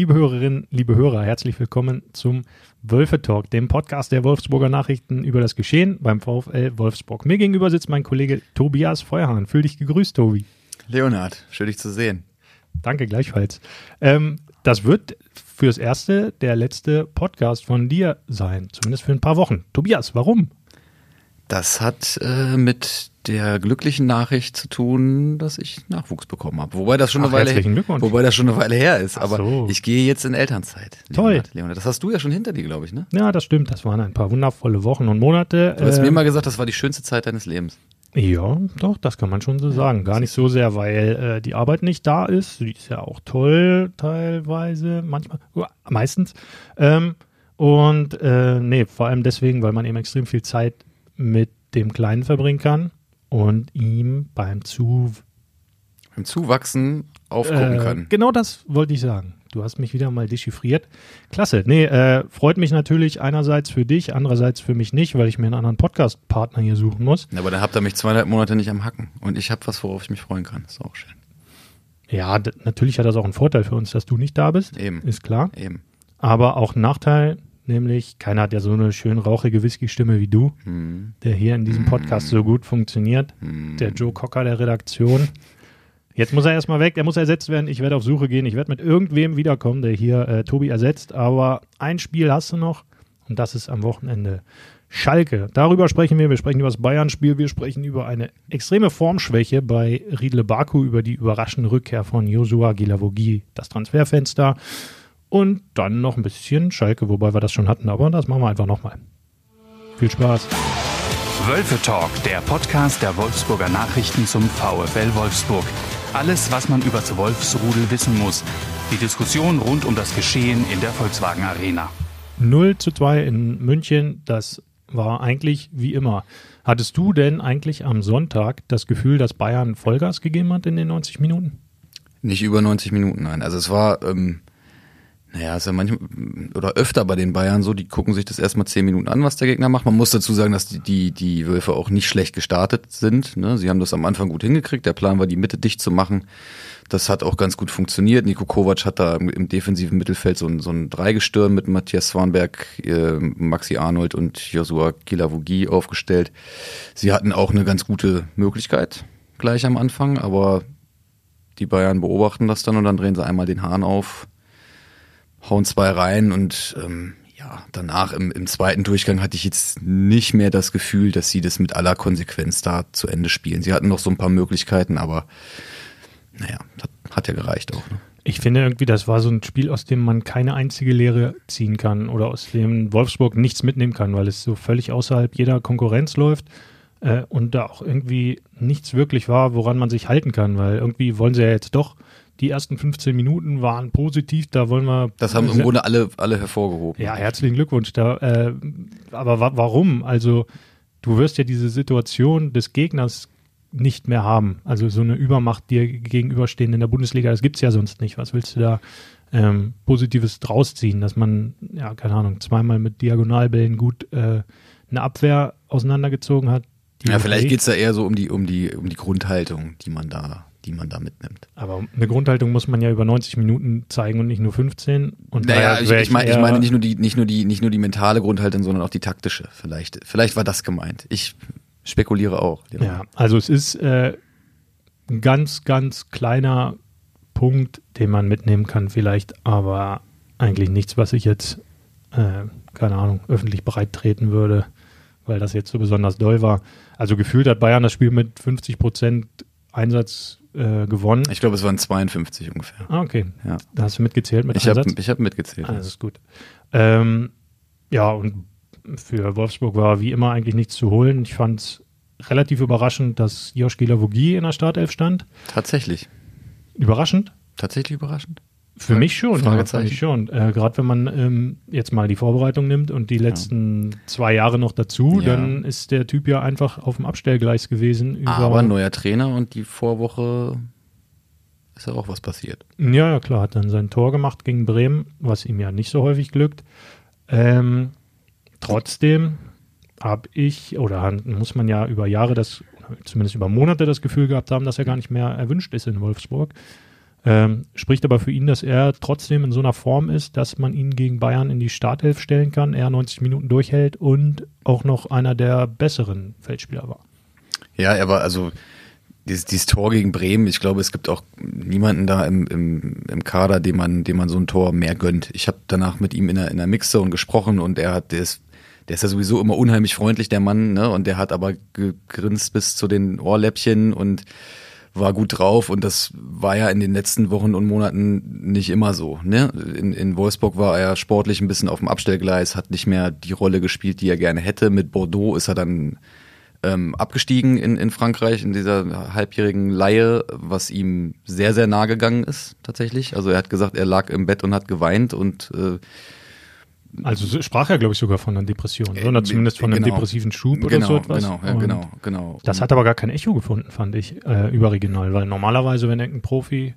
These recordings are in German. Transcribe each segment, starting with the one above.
liebe Hörerinnen, liebe Hörer, herzlich willkommen zum Wölfe Talk, dem Podcast der Wolfsburger Nachrichten über das Geschehen beim VfL Wolfsburg. Mir gegenüber sitzt mein Kollege Tobias Feuerhahn. Fühl dich gegrüßt, Tobi. Leonhard, schön dich zu sehen. Danke gleichfalls. Ähm, das wird fürs Erste der letzte Podcast von dir sein, zumindest für ein paar Wochen. Tobias, warum? Das hat äh, mit der glücklichen Nachricht zu tun, dass ich Nachwuchs bekommen habe. Wobei das schon Ach, eine Weile Glückwunsch. wobei das schon eine Weile her ist. Ach Aber so. ich gehe jetzt in Elternzeit. Toll. Leonhard. Das hast du ja schon hinter dir, glaube ich, ne? Ja, das stimmt. Das waren ein paar wundervolle Wochen und Monate. Du hast Ähm, mir mal gesagt, das war die schönste Zeit deines Lebens. Ja, doch, das kann man schon so sagen. Gar nicht so sehr, weil äh, die Arbeit nicht da ist. Die ist ja auch toll teilweise, manchmal, meistens. Ähm, und äh, nee, vor allem deswegen, weil man eben extrem viel Zeit mit dem Kleinen verbringen kann und ihm beim Zu Beim Zuwachsen aufgucken äh, kann. Genau das wollte ich sagen. Du hast mich wieder mal dechiffriert. Klasse. Nee, äh, freut mich natürlich einerseits für dich, andererseits für mich nicht, weil ich mir einen anderen Podcast-Partner hier suchen muss. Aber dann habt ihr mich zweieinhalb Monate nicht am Hacken. Und ich habe was, worauf ich mich freuen kann. Ist auch schön. Ja, natürlich hat das auch einen Vorteil für uns, dass du nicht da bist. Eben. Ist klar. Eben. Aber auch einen Nachteil, nämlich keiner hat ja so eine schön rauchige Whisky-Stimme wie du, Hm. der hier in diesem Podcast so gut funktioniert. Hm. Der Joe Cocker der Redaktion. Jetzt muss er erstmal weg, er muss ersetzt werden. Ich werde auf Suche gehen. Ich werde mit irgendwem wiederkommen, der hier äh, Tobi ersetzt. Aber ein Spiel hast du noch und das ist am Wochenende. Schalke. Darüber sprechen wir. Wir sprechen über das Bayern-Spiel. Wir sprechen über eine extreme Formschwäche bei Riedle Baku, über die überraschende Rückkehr von Joshua Gilavogi, das Transferfenster. Und dann noch ein bisschen Schalke, wobei wir das schon hatten, aber das machen wir einfach nochmal. Viel Spaß. Wölfe Talk, der Podcast der Wolfsburger Nachrichten zum VfL Wolfsburg. Alles, was man über das Wolfsrudel wissen muss. Die Diskussion rund um das Geschehen in der Volkswagen Arena. 0 zu 2 in München, das war eigentlich wie immer. Hattest du denn eigentlich am Sonntag das Gefühl, dass Bayern Vollgas gegeben hat in den 90 Minuten? Nicht über 90 Minuten, nein. Also es war, ähm, naja, ist ja manchmal oder öfter bei den Bayern so, die gucken sich das erstmal 10 Minuten an, was der Gegner macht. Man muss dazu sagen, dass die, die, die Wölfe auch nicht schlecht gestartet sind. Ne? Sie haben das am Anfang gut hingekriegt. Der Plan war, die Mitte dicht zu machen. Das hat auch ganz gut funktioniert. Nico Kovac hat da im, defensiven Mittelfeld so ein, so ein Dreigestirn mit Matthias Swanberg, äh, Maxi Arnold und Joshua Gilavogi aufgestellt. Sie hatten auch eine ganz gute Möglichkeit gleich am Anfang, aber die Bayern beobachten das dann und dann drehen sie einmal den Hahn auf, hauen zwei rein und ähm, ja, danach im, im zweiten Durchgang hatte ich jetzt nicht mehr das Gefühl, dass sie das mit aller Konsequenz da zu Ende spielen. Sie hatten noch so ein paar Möglichkeiten, aber naja, das hat ja gereicht auch. Ne? Ich finde irgendwie, das war so ein Spiel, aus dem man keine einzige Lehre ziehen kann oder aus dem Wolfsburg nichts mitnehmen kann, weil es so völlig außerhalb jeder Konkurrenz läuft äh, und da auch irgendwie nichts wirklich war, woran man sich halten kann, weil irgendwie wollen sie ja jetzt doch, die ersten 15 Minuten waren positiv, da wollen wir. Das haben im Grunde alle, alle hervorgehoben. Ja, herzlichen Glückwunsch. Da, äh, aber wa warum? Also, du wirst ja diese Situation des Gegners nicht mehr haben. Also so eine Übermacht dir gegenüberstehen in der Bundesliga, das gibt's ja sonst nicht. Was willst du da ähm, Positives draus ziehen? Dass man, ja, keine Ahnung, zweimal mit Diagonalbällen gut äh, eine Abwehr auseinandergezogen hat. Ja, vielleicht okay. geht's da eher so um die, um die, um die Grundhaltung, die man da, die man da mitnimmt. Aber eine Grundhaltung muss man ja über 90 Minuten zeigen und nicht nur 15. Und Naja, ich, ich, meine, ich meine nicht nur die, nicht nur die, nicht nur die mentale Grundhaltung, sondern auch die taktische. Vielleicht, vielleicht war das gemeint. Ich spekuliere auch. Ja, also es ist äh, ein ganz, ganz kleiner Punkt, den man mitnehmen kann vielleicht, aber eigentlich nichts, was ich jetzt, äh, keine Ahnung, öffentlich breit treten würde, weil das jetzt so besonders doll war. Also gefühlt hat Bayern das Spiel mit 50 Prozent Einsatz äh, gewonnen. Ich glaube, es waren 52 ungefähr. ah, okay. Ja. Da hast du mitgezählt mit Ich habe hab mitgezählt. Ah, das ist gut. Ähm, ja, und für Wolfsburg war wie immer eigentlich nichts zu holen. Ich fand es relativ überraschend, dass Josh Gilavogi in der Startelf stand. Tatsächlich. Überraschend? Tatsächlich überraschend. Für mich schon. Ja, Fragezeichen. für mich schon. Äh, Gerade wenn man ähm, jetzt mal die Vorbereitung nimmt und die letzten zwei Jahre noch dazu, Ja. dann ist der Typ ja einfach auf dem Abstellgleis gewesen. Über, Aber neuer Trainer und die Vorwoche ist ja auch was passiert. Ja, ja, klar, hat dann sein Tor gemacht gegen Bremen, was ihm ja nicht so häufig glückt. Ähm, trotzdem habe ich, oder muss man ja über Jahre das, zumindest über Monate das Gefühl gehabt haben, dass er gar nicht mehr erwünscht ist in Wolfsburg. Ähm, spricht aber für ihn, dass er trotzdem in so einer Form ist, dass man ihn gegen Bayern in die Startelf stellen kann, er 90 Minuten durchhält und auch noch einer der besseren Feldspieler war. Ja, er war also dieses, dieses Tor gegen Bremen, ich glaube, es gibt auch niemanden da im, im, im Kader, dem man, dem man so ein Tor mehr gönnt. Ich habe danach mit ihm in der, in der Mixzone gesprochen und er hat, ist, der ist ja sowieso immer unheimlich freundlich, der Mann, ne? Und der hat aber gegrinst bis zu den Ohrläppchen und war gut drauf und das war ja in den letzten Wochen und Monaten nicht immer so. Ne? In, in Wolfsburg war er sportlich ein bisschen auf dem Abstellgleis, hat nicht mehr die Rolle gespielt, die er gerne hätte. Mit Bordeaux ist er dann ähm, abgestiegen in, in Frankreich in dieser halbjährigen Laie, was ihm sehr, sehr nah gegangen ist tatsächlich. Also er hat gesagt, er lag im Bett und hat geweint und äh, also sprach er, glaube ich, sogar von einer Depression, äh, oder zumindest von einem genau. depressiven Schub oder genau, so etwas. Genau, ja, genau, genau. Das hat aber gar kein Echo gefunden, fand ich, äh, überregional, weil normalerweise, wenn ein Profi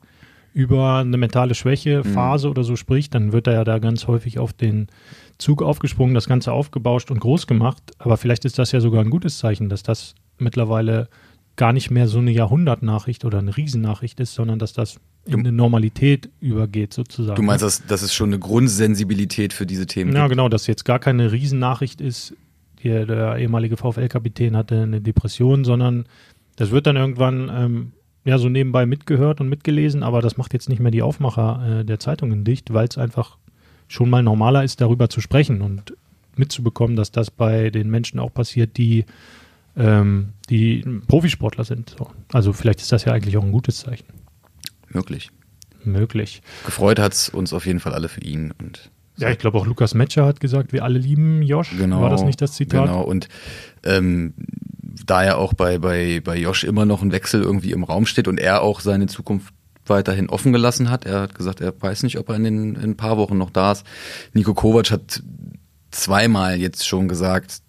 über eine mentale Schwäche, mhm. Phase mhm. oder so spricht, dann wird er ja da ganz häufig auf den Zug aufgesprungen, das Ganze aufgebauscht und groß gemacht. Aber vielleicht ist das ja sogar ein gutes Zeichen, dass das mittlerweile gar nicht mehr so eine Jahrhundertnachricht oder eine Riesennachricht ist, sondern dass das in eine Normalität übergeht sozusagen. Du meinst, das, das ist schon eine Grundsensibilität für diese Themen? Ja, gibt. genau, dass jetzt gar keine Riesennachricht ist, hier der ehemalige VfL-Kapitän hatte eine Depression, sondern das wird dann irgendwann ähm, ja so nebenbei mitgehört und mitgelesen, aber das macht jetzt nicht mehr die Aufmacher äh, der Zeitungen dicht, weil es einfach schon mal normaler ist, darüber zu sprechen und mitzubekommen, dass das bei den Menschen auch passiert, die ähm, die Profisportler sind. So. Also vielleicht ist das ja eigentlich auch ein gutes Zeichen. Möglich. Möglich. Gefreut hat es uns auf jeden Fall alle für ihn. Und ja, ich glaube auch Lukas Metscher hat gesagt, wir alle lieben Josh. Genau. War das nicht das Zitat? Genau. Und ähm, da ja auch bei, bei, bei Josh immer noch ein Wechsel irgendwie im Raum steht und er auch seine Zukunft weiterhin offen gelassen hat. Er hat gesagt, er weiß nicht, ob er in, den, in ein paar Wochen noch da ist. Nico Kovac hat zweimal jetzt schon gesagt,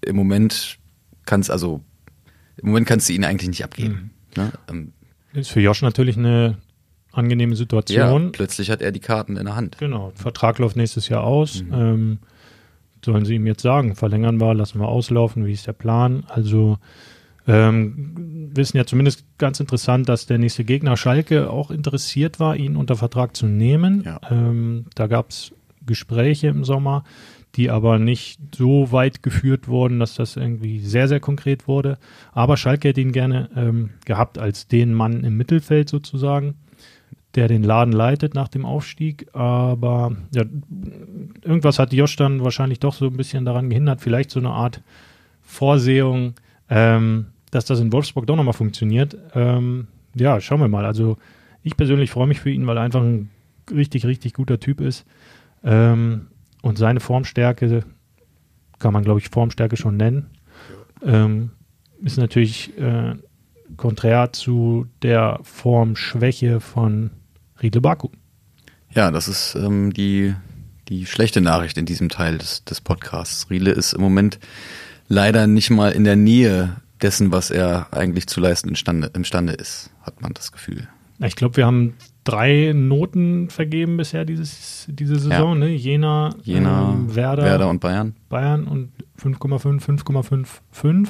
im Moment kann es also, im Moment kannst du ihn eigentlich nicht abgeben. Mhm. Ne? Ähm, ist für Josh natürlich eine angenehme Situation. Ja, plötzlich hat er die Karten in der Hand. Genau, Vertrag läuft nächstes Jahr aus. Mhm. Ähm, sollen sie ihm jetzt sagen, verlängern wir, lassen wir auslaufen, wie ist der Plan? Also ähm, wissen ja zumindest ganz interessant, dass der nächste Gegner Schalke auch interessiert war, ihn unter Vertrag zu nehmen. Ja. Ähm, da gab es Gespräche im Sommer die aber nicht so weit geführt wurden, dass das irgendwie sehr, sehr konkret wurde. Aber Schalke hätte ihn gerne ähm, gehabt als den Mann im Mittelfeld sozusagen, der den Laden leitet nach dem Aufstieg. Aber ja, irgendwas hat Josh dann wahrscheinlich doch so ein bisschen daran gehindert, vielleicht so eine Art Vorsehung, ähm, dass das in Wolfsburg doch nochmal funktioniert. Ähm, ja, schauen wir mal. Also ich persönlich freue mich für ihn, weil er einfach ein richtig, richtig guter Typ ist. Ähm, und seine Formstärke kann man, glaube ich, Formstärke schon nennen. Ähm, ist natürlich äh, konträr zu der Formschwäche von Riedle Baku. Ja, das ist ähm, die, die schlechte Nachricht in diesem Teil des, des Podcasts. Riedle ist im Moment leider nicht mal in der Nähe dessen, was er eigentlich zu leisten imstande, imstande ist, hat man das Gefühl. Ich glaube, wir haben drei Noten vergeben bisher dieses, diese Saison, ja. ne? Jena, Jena ähm, Werder, Werder und Bayern. Bayern und 5,5, 5,55.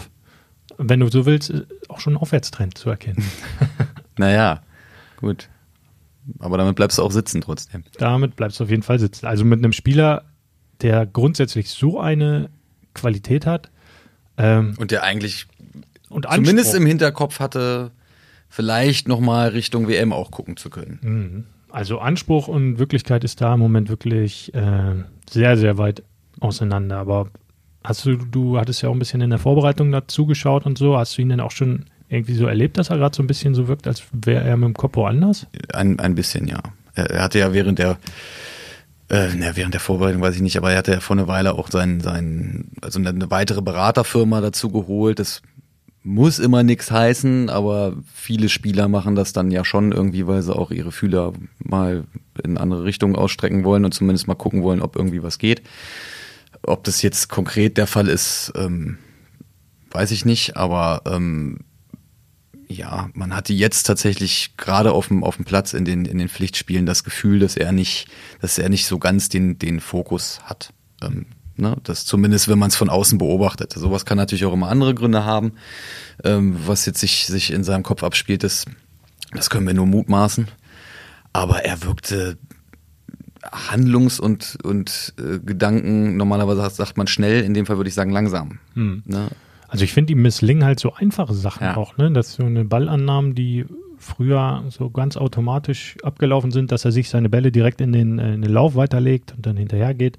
Wenn du so willst, auch schon ein Aufwärtstrend zu erkennen. naja, gut. Aber damit bleibst du auch sitzen trotzdem. Damit bleibst du auf jeden Fall sitzen. Also mit einem Spieler, der grundsätzlich so eine Qualität hat. Ähm, und der eigentlich und zumindest im Hinterkopf hatte, vielleicht nochmal Richtung WM auch gucken zu können. Mhm. Also Anspruch und Wirklichkeit ist da im Moment wirklich äh, sehr, sehr weit auseinander. Aber hast du, du hattest ja auch ein bisschen in der Vorbereitung dazu geschaut und so. Hast du ihn denn auch schon irgendwie so erlebt, dass er gerade so ein bisschen so wirkt, als wäre er mit dem Kopf woanders? Ein, ein bisschen, ja. Er, hatte ja während der äh, na, während der Vorbereitung weiß ich nicht, aber er hatte ja vor einer Weile auch sein, sein, also eine weitere Beraterfirma dazu geholt. Das muss immer nichts heißen, aber viele Spieler machen das dann ja schon irgendwie, weil sie auch ihre Fühler mal in andere Richtungen ausstrecken wollen und zumindest mal gucken wollen, ob irgendwie was geht. Ob das jetzt konkret der Fall ist, ähm, weiß ich nicht, aber ähm, ja, man hatte jetzt tatsächlich gerade auf dem, auf dem Platz in den, in den Pflichtspielen das Gefühl, dass er nicht, dass er nicht so ganz den, den Fokus hat. Ähm, Ne? Das zumindest, wenn man es von außen beobachtet. Sowas kann natürlich auch immer andere Gründe haben. Ähm, was jetzt sich, sich in seinem Kopf abspielt, das, das können wir nur mutmaßen. Aber er wirkte Handlungs- und, und äh, Gedanken, normalerweise sagt man schnell, in dem Fall würde ich sagen langsam. Hm. Ne? Also ich finde, die misslingen halt so einfache Sachen Ja. auch, ne? Dass so eine Ballannahmen, die früher so ganz automatisch abgelaufen sind, dass er sich seine Bälle direkt in den, äh, in den Lauf weiterlegt und dann hinterher geht,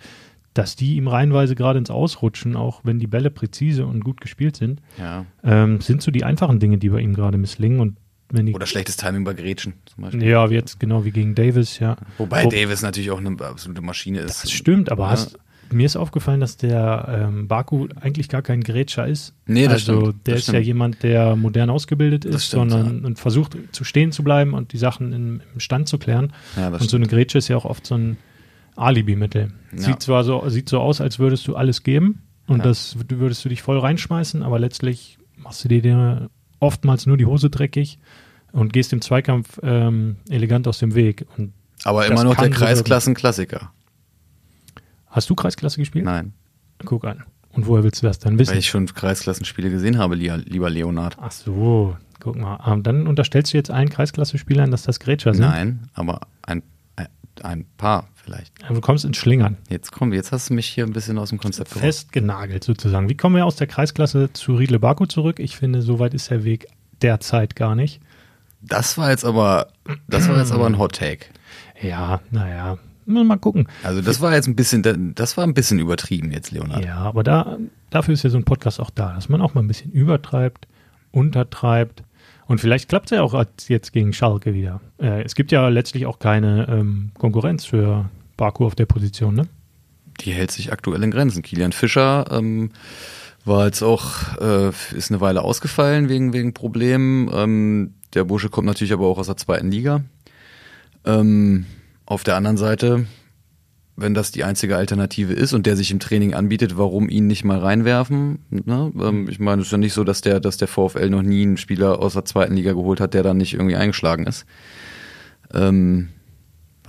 dass die ihm reihenweise gerade ins Ausrutschen, auch wenn die Bälle präzise und gut gespielt sind, Ja. ähm, sind so die einfachen Dinge, die bei ihm gerade misslingen. Und wenn die Oder schlechtes Timing bei Gretchen zum Beispiel. ja, wie jetzt genau wie gegen Davis, ja. Wobei Wo- Davis natürlich auch eine absolute Maschine ist. Das stimmt, aber Ja. hast, mir ist aufgefallen, dass der ähm, Baku eigentlich gar kein Grätscher ist. Nee, das also stimmt, der das ist ja stimmt. jemand, der modern ausgebildet ist, stimmt, sondern und versucht zu stehen zu bleiben und die Sachen im, im Stand zu klären. Ja, das und so eine Grätsche ist ja auch oft so ein Alibi-Mittel. Ja. Sieht zwar so, sieht so aus, als würdest du alles geben und Ja. das würdest du dich voll reinschmeißen, aber letztlich machst du dir, oftmals nur die Hose dreckig und gehst im Zweikampf ähm, elegant aus dem Weg. Und Aber immer noch der. Kreisklassen-Klassiker. hast du Kreisklasse gespielt? Nein, Guck an. Und woher willst du das dann wissen? weil ich schon Kreisklassenspiele gesehen habe, lieber, Leonard. Ach so, guck mal. Ähm, dann unterstellst du jetzt allen Kreisklasse-Spielern, dass das Grätscher sind. Nein, aber ein, ein paar vielleicht. Aber Du kommst ins Schlingern. Jetzt komm, jetzt hast du mich hier ein bisschen aus dem Konzept gebracht. Festgenagelt sozusagen. Wie kommen wir aus der Kreisklasse zu Riedle Baku zurück? Ich finde, so weit ist der Weg derzeit gar nicht. Das war jetzt aber, das war jetzt aber ein Hot Take. Ja, naja. Mal gucken. Also das war jetzt ein bisschen, das war ein bisschen übertrieben jetzt, Leonard. Ja, aber da, dafür ist ja so ein Podcast auch da, dass man auch mal ein bisschen übertreibt, untertreibt. Und vielleicht klappt es ja auch jetzt gegen Schalke wieder. Äh, es gibt ja letztlich auch keine ähm, Konkurrenz für Baku auf der Position, ne? Die hält sich aktuell in Grenzen. Kilian Fischer ähm, war jetzt auch, äh, ist eine Weile ausgefallen wegen, wegen Problemen. Ähm, der Bursche kommt natürlich aber auch aus der zweiten Liga. Ähm, auf der anderen Seite, wenn das die einzige Alternative ist und der sich im Training anbietet, warum ihn nicht mal reinwerfen? Ne? Ähm, ich meine, es ist ja nicht so, dass der, dass der VfL noch nie einen Spieler aus der zweiten Liga geholt hat, der dann nicht irgendwie eingeschlagen ist. Ähm,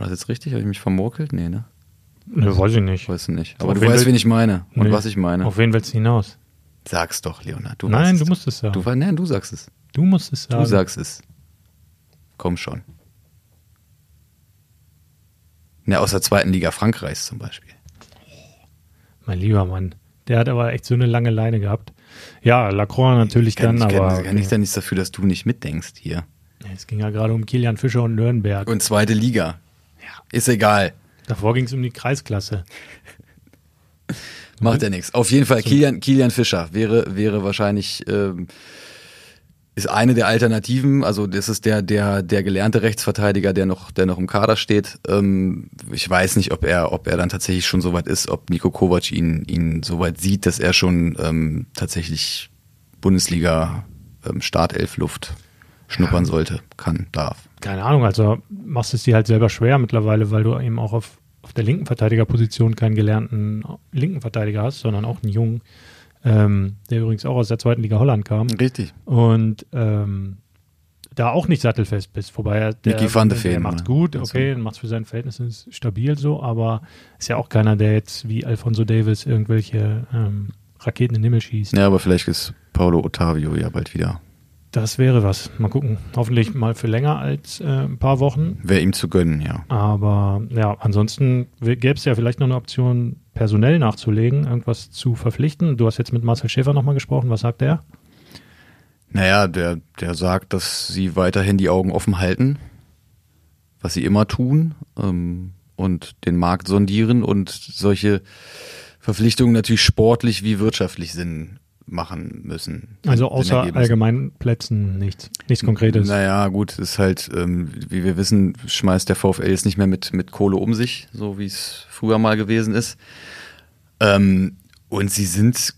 war das jetzt richtig? Habe ich mich vermurkelt? Nee, ne? Ne, weiß ich nicht. Weiß nicht. Auf Aber du wen weißt, wen ich meine und Nee. was ich meine. Auf wen willst du hinaus? Sag's doch, Leonard. Du Nein, du musst es sagen. Du, nein, du sagst es. Du musst es sagen. Du sagst es. Komm schon. Ne, aus der zweiten Liga Frankreichs zum Beispiel. Mein lieber Mann. Der hat aber echt so eine lange Leine gehabt. Ja, Lacroix natürlich kann, dann, ich kann, aber kann ich da nichts dafür, dass du nicht mitdenkst hier. es ging ja gerade um Kilian Fischer und Nürnberg. Und zweite Liga. Ist egal. Davor ging es um die Kreisklasse. Macht ja nichts. Auf jeden Fall, Kilian, Kilian Fischer wäre, wäre wahrscheinlich, ähm, ist eine der Alternativen. Also das ist der, der, der gelernte Rechtsverteidiger, der noch, der noch im Kader steht. Ähm, ich weiß nicht, ob er, ob er dann tatsächlich schon so weit ist, ob Nico Kovac ihn, ihn so weit sieht, dass er schon ähm, tatsächlich Bundesliga ähm, Startelf-Luft schnuppern sollte, kann, darf. Keine Ahnung, also machst es dir halt selber schwer mittlerweile, weil du eben auch auf, auf der linken Verteidigerposition keinen gelernten linken Verteidiger hast, sondern auch einen jungen, ähm, der übrigens auch aus der zweiten Liga Holland kam. Richtig. Und ähm, da auch nicht sattelfest bist. Wobei er, der, Micky van de der macht's ne? gut, okay, macht's für seine Verhältnisse ist stabil so, aber ist ja auch keiner, der jetzt wie Alfonso Davis irgendwelche ähm, Raketen in den Himmel schießt. Ja, aber vielleicht ist Paulo Ottavio ja bald wieder. Das wäre was. Mal gucken. Hoffentlich mal für länger als äh, ein paar Wochen. Wäre ihm zu gönnen, ja. Aber ja, ansonsten gäbe es ja vielleicht noch eine Option, personell nachzulegen, irgendwas zu verpflichten. Du hast jetzt mit Marcel Schäfer nochmal gesprochen. Was sagt der? Naja, der, der sagt, dass sie weiterhin die Augen offen halten, was sie immer tun, ähm, und den Markt sondieren und solche Verpflichtungen natürlich sportlich wie wirtschaftlich Sinn machen müssen. Also außer Ergebnissen. Allgemeinplätzen nichts. Nichts Konkretes. Naja, gut, ist halt, ähm, wie wir wissen, schmeißt der VfL jetzt nicht mehr mit, mit Kohle um sich, so wie es früher mal gewesen ist. Ähm, und sie sind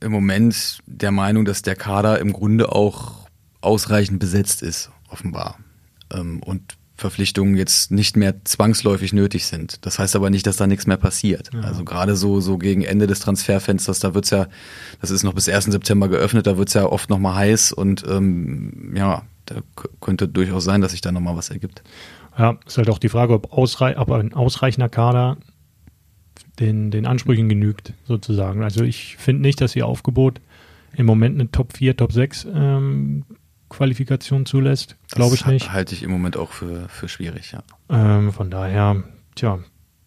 im Moment der Meinung, dass der Kader im Grunde auch ausreichend besetzt ist, offenbar. Ähm, und Verpflichtungen jetzt nicht mehr zwangsläufig nötig sind. Das heißt aber nicht, dass da nichts mehr passiert. Also gerade so, so gegen Ende des Transferfensters, da wird's ja, das ist noch bis 1. September geöffnet, da wird's ja oft noch mal heiß und ähm, ja, da könnte durchaus sein, dass sich da noch mal was ergibt. Ja, ist halt auch die Frage, ob, ausrei ob ein ausreichender Kader den, den Ansprüchen genügt, sozusagen. Also ich finde nicht, dass ihr Aufgebot im Moment eine Top 4, Top 6 ähm, Qualifikation zulässt. Glaube ich Das nicht. Halte ich im Moment auch für, für schwierig, ja. Ähm, von daher, tja,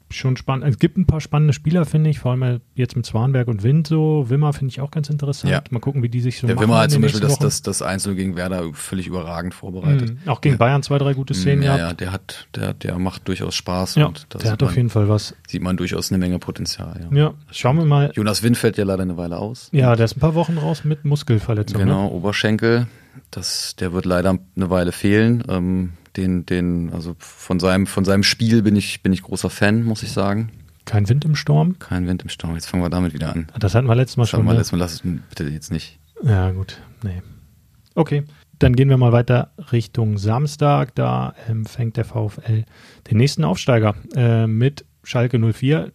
schon spannend. Es gibt ein paar spannende Spieler, finde ich, vor allem jetzt mit Zwanberg und Wind so. Wimmer finde ich auch ganz interessant. Ja. Mal gucken, wie die sich so Der machen Wimmer hat zum Beispiel das, das, das Einzel gegen Werder völlig überragend vorbereitet. Mhm. Auch gegen Ja. Bayern zwei, drei gute Szenen ja, gehabt. ja, der hat, der, der macht durchaus Spaß Ja, und der hat auf man, jeden Fall was. sieht man durchaus eine Menge Potenzial. Ja. Ja, schauen wir mal. Jonas Wind fällt ja leider eine Weile aus. Ja, der ist ein paar Wochen raus mit Muskelverletzung. Ne? Genau, Oberschenkel. Das, der wird leider eine Weile fehlen. Ähm, den, den, also von seinem, von seinem Spiel bin ich, bin ich großer Fan, muss ich sagen. Kein Wind im Sturm. Kein Wind im Stau. Jetzt fangen wir damit wieder an. Das hatten wir letztes Mal Schauen schon. wir mal, ne? lass, lass es bitte jetzt nicht. Ja, gut. Nee. Okay. Dann gehen wir mal weiter Richtung Samstag. Da empfängt der VfL den nächsten Aufsteiger äh, mit Schalke 04.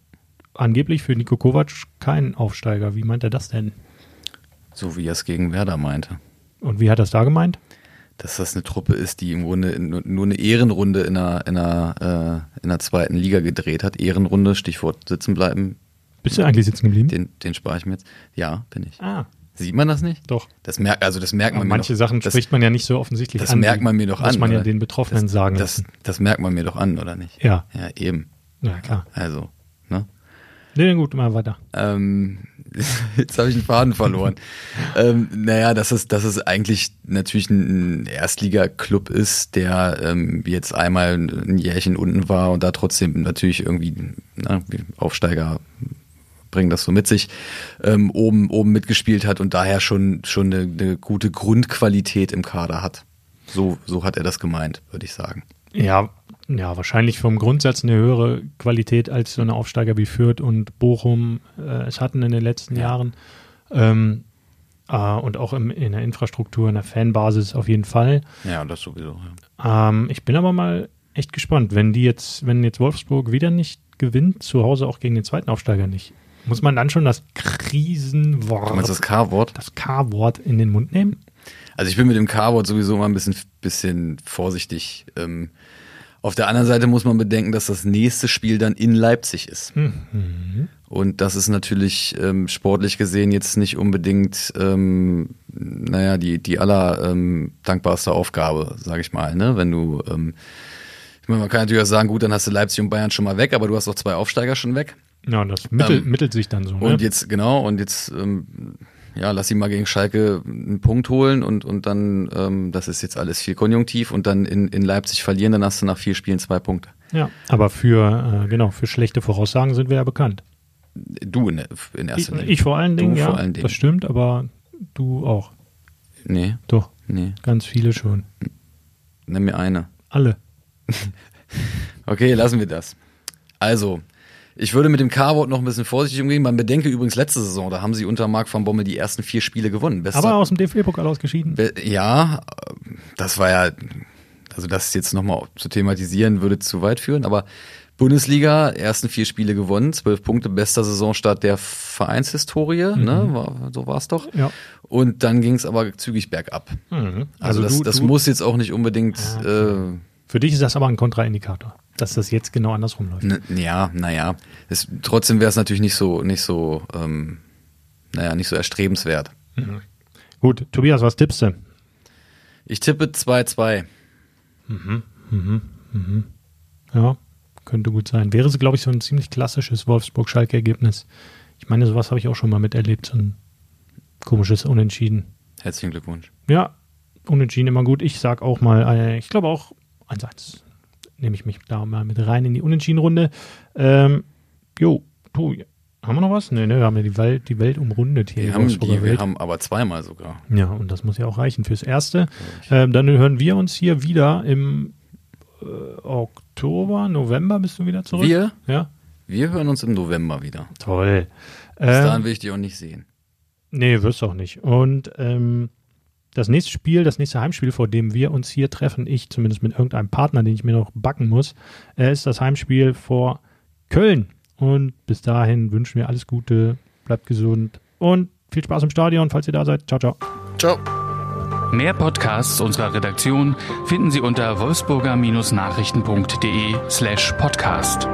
Angeblich für Nico Kovac kein Aufsteiger. Wie meint er das denn? So wie er es gegen Werder meinte. Und wie hat er es da gemeint? Dass das eine Truppe ist, die im Grunde nur, nur eine Ehrenrunde in einer, in, einer, äh, in einer zweiten Liga gedreht hat. Ehrenrunde, Stichwort sitzen bleiben, Bist du eigentlich sitzen geblieben? den, den spare ich mir jetzt. Ja, bin ich. ah, Sieht man das nicht? doch. Das merkt, also das merkt man Aber mir manche doch, Sachen das, spricht man ja nicht so offensichtlich das an. merkt man mir doch muss an. man ja den Betroffenen das, sagen das, das merkt man mir doch an, oder nicht? Ja, Ja, eben. ja klar. Also, ne? Nee, gut, mal weiter. Ähm, jetzt habe ich den Faden verloren. ähm, naja, dass es, dass es eigentlich natürlich ein Erstliga-Club ist, der ähm, jetzt einmal ein Jährchen unten war und da trotzdem natürlich irgendwie na, Aufsteiger bringen das so mit sich, ähm, oben, oben mitgespielt hat und daher schon, schon eine, eine gute Grundqualität im Kader hat. So, so hat er das gemeint, würde ich sagen. Ja, ja, wahrscheinlich vom Grundsatz eine höhere Qualität als so eine Aufsteiger wie Fürth und Bochum äh, es hatten in den letzten Ja. Jahren. Ähm, äh, und auch im, in der Infrastruktur, in der Fanbasis auf jeden Fall. Ja, das sowieso. Ja. Ähm, ich bin aber mal echt gespannt, wenn die jetzt, wenn jetzt Wolfsburg wieder nicht gewinnt, zu Hause auch gegen den zweiten Aufsteiger nicht, muss man dann schon das Krisenwort, das K-Wort? das K-Wort in den Mund nehmen? Also ich bin mit dem K-Wort sowieso mal ein bisschen, bisschen vorsichtig. Ähm, auf der anderen Seite muss man bedenken, dass das nächste Spiel dann in Leipzig ist. Mhm. Und das ist natürlich ähm, sportlich gesehen jetzt nicht unbedingt, ähm, naja, die, die aller ähm, dankbarste Aufgabe, sage ich mal. Ne? Wenn du, ähm, ich meine, man kann natürlich auch sagen, gut, dann hast du Leipzig und Bayern schon mal weg, aber du hast auch zwei Aufsteiger schon weg. Ja, das mittel, Ähm, mittelt sich dann so. Ne? Und jetzt, genau, und jetzt, ähm, ja, lass sie mal gegen Schalke einen Punkt holen und, und dann, ähm, das ist jetzt alles viel konjunktiv und dann in, in Leipzig verlieren, dann hast du nach vier Spielen zwei Punkte. Ja, aber für, äh, genau, für schlechte Voraussagen sind wir ja bekannt. Du in, in erster Linie. ich vor allen Dingen, Du ja, vor allen Dingen. das stimmt, aber du auch. Nee, Doch, nee, ganz viele schon. nenn mir eine. Alle. Okay, lassen wir das. Also, ich würde mit dem K-Wort noch ein bisschen vorsichtig umgehen. Man bedenke übrigens letzte Saison, da haben sie unter Marc van Bommel die ersten vier Spiele gewonnen. Bester, Aber aus dem DFB-Pokal ausgeschieden. Be- Ja, das war ja, also das jetzt nochmal zu thematisieren, würde zu weit führen, aber Bundesliga, ersten vier Spiele gewonnen, zwölf Punkte, bester Saisonstart der Vereinshistorie, ne? War, so war es doch. Ja. Und dann ging es aber zügig bergab. Mhm. Also, das, du, das du, muss jetzt auch nicht unbedingt, äh, Für dich ist das aber ein Kontraindikator, dass das jetzt genau andersrum läuft. n- ja, naja. Es, trotzdem wäre es natürlich nicht so, nicht so, ähm, naja, nicht so erstrebenswert. Gut, Tobias, was tippst du? Ich tippe 2-2. Ja, könnte gut sein. Wäre es, glaube ich, so ein ziemlich klassisches Wolfsburg-Schalke-Ergebnis. Ich meine, sowas habe ich auch schon mal miterlebt, so ein komisches Unentschieden. Herzlichen Glückwunsch. Ja, Unentschieden immer gut. Ich sag auch mal, äh, ich glaube auch 1-1. Nehme ich mich da mal mit rein in die Unentschieden-Runde. Ähm, jo, tu, haben wir noch was? Nee, ne, wir haben ja die Welt, die Welt umrundet hier. Wir haben, die, wir Welt. haben aber zweimal sogar. Ja, und das muss ja auch reichen fürs Erste. Ähm, dann hören wir uns hier wieder im äh, Oktober, November bist du wieder zurück? Wir? Ja, Wir hören uns im November wieder. toll. Bis Ähm, dahin will ich dich auch nicht sehen. Nee, wirst du auch nicht. Und ähm, das nächste Spiel, das nächste Heimspiel, vor dem wir uns hier treffen, ich zumindest mit irgendeinem Partner, den ich mir noch backen muss, äh, ist das Heimspiel vor Köln. Und bis dahin wünschen wir alles Gute, bleibt gesund und viel Spaß im Stadion, falls ihr da seid. Ciao, ciao. Ciao. Mehr Podcasts unserer Redaktion finden Sie unter wolfsburger-nachrichten.de slash podcast.